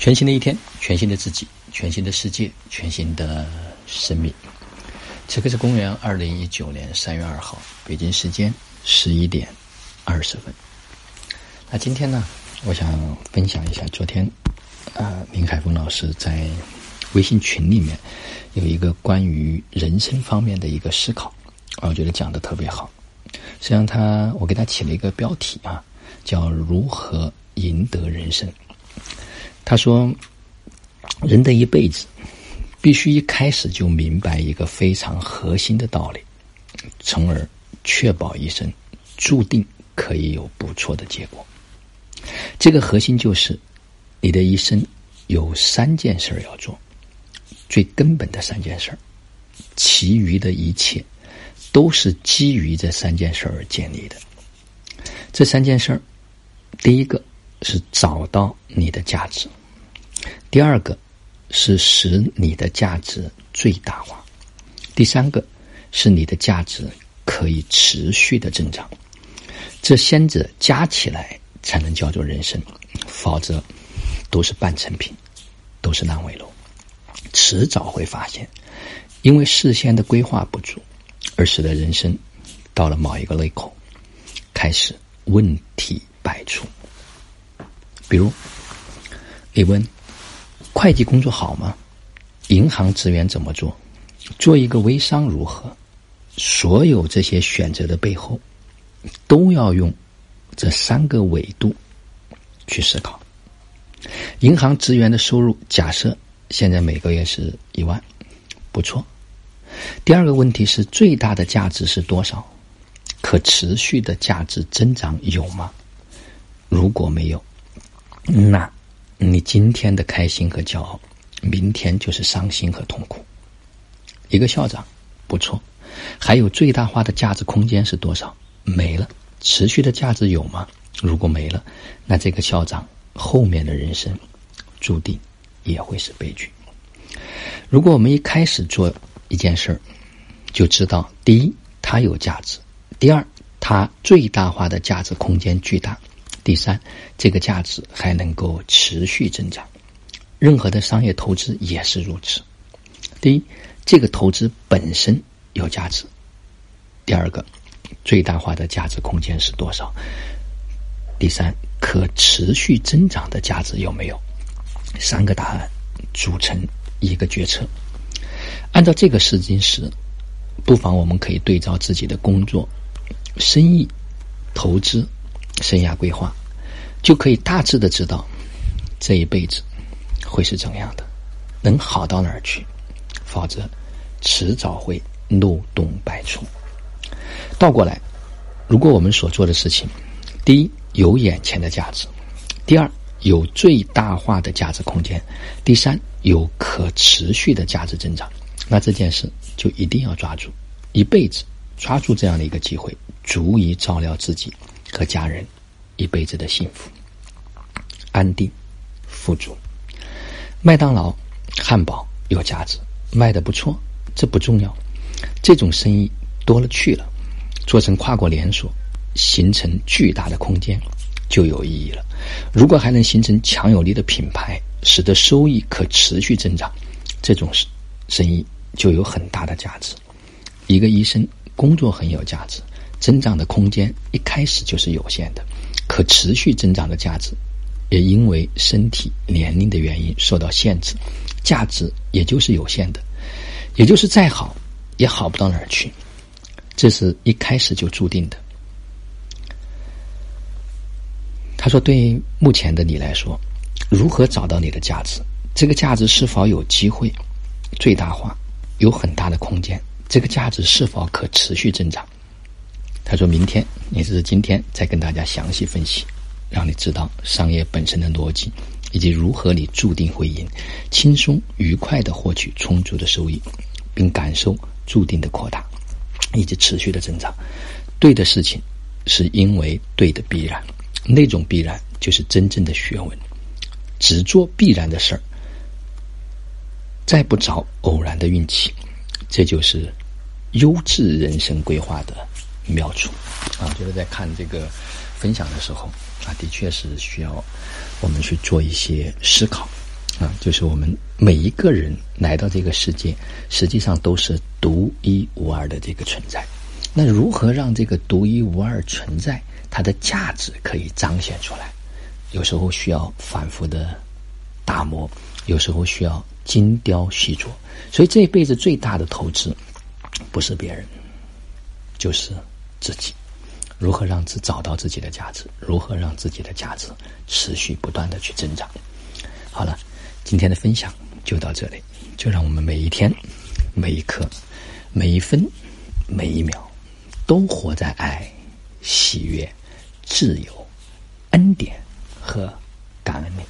全新的一天，全新的自己，全新的世界，全新的生命。此刻是公元二零一九年三月二号，北京时间十一点二十分。那今天呢，我想分享一下昨天，呃，林海峰老师在微信群里面有一个关于人生方面的一个思考，我觉得讲的特别好。实际上，他我给他起了一个标题啊，叫“如何赢得人生”。他说：“人的一辈子，必须一开始就明白一个非常核心的道理，从而确保一生注定可以有不错的结果。这个核心就是，你的一生有三件事要做，最根本的三件事其余的一切都是基于这三件事而建立的。这三件事第一个是找到你的价值。”第二个是使你的价值最大化，第三个是你的价值可以持续的增长。这三者加起来才能叫做人生，否则都是半成品，都是烂尾楼。迟早会发现，因为事先的规划不足，而使得人生到了某一个内口，开始问题百出。比如，你问。会计工作好吗？银行职员怎么做？做一个微商如何？所有这些选择的背后，都要用这三个维度去思考。银行职员的收入，假设现在每个月是一万，不错。第二个问题是最大的价值是多少？可持续的价值增长有吗？如果没有，那。你今天的开心和骄傲，明天就是伤心和痛苦。一个校长不错，还有最大化的价值空间是多少？没了，持续的价值有吗？如果没了，那这个校长后面的人生注定也会是悲剧。如果我们一开始做一件事儿，就知道第一，它有价值；第二，它最大化的价值空间巨大。第三，这个价值还能够持续增长。任何的商业投资也是如此。第一，这个投资本身有价值；第二个，最大化的价值空间是多少？第三，可持续增长的价值有没有？三个答案组成一个决策。按照这个试金石，不妨我们可以对照自己的工作、生意、投资。生涯规划，就可以大致的知道这一辈子会是怎样的，能好到哪儿去？否则，迟早会漏洞百出。倒过来，如果我们所做的事情，第一有眼前的价值，第二有最大化的价值空间，第三有可持续的价值增长，那这件事就一定要抓住，一辈子抓住这样的一个机会，足以照料自己。和家人一辈子的幸福、安定、富足。麦当劳汉堡有价值，卖的不错，这不重要。这种生意多了去了，做成跨国连锁，形成巨大的空间，就有意义了。如果还能形成强有力的品牌，使得收益可持续增长，这种生生意就有很大的价值。一个医生工作很有价值。增长的空间一开始就是有限的，可持续增长的价值，也因为身体年龄的原因受到限制，价值也就是有限的，也就是再好也好不到哪儿去，这是一开始就注定的。他说：“对目前的你来说，如何找到你的价值？这个价值是否有机会最大化？有很大的空间？这个价值是否可持续增长？”他说明天，也就是今天，再跟大家详细分析，让你知道商业本身的逻辑，以及如何你注定会赢，轻松愉快的获取充足的收益，并感受注定的扩大，以及持续的增长。对的事情，是因为对的必然，那种必然就是真正的学问。只做必然的事儿，再不找偶然的运气，这就是优质人生规划的。妙处啊，就是在看这个分享的时候啊，的确是需要我们去做一些思考啊，就是我们每一个人来到这个世界，实际上都是独一无二的这个存在。那如何让这个独一无二存在它的价值可以彰显出来？有时候需要反复的打磨，有时候需要精雕细琢。所以这一辈子最大的投资，不是别人，就是自己。如何让自找到自己的价值？如何让自己的价值持续不断的去增长？好了，今天的分享就到这里。就让我们每一天、每一刻、每一分、每一秒，都活在爱、喜悦、自由、恩典和感恩里。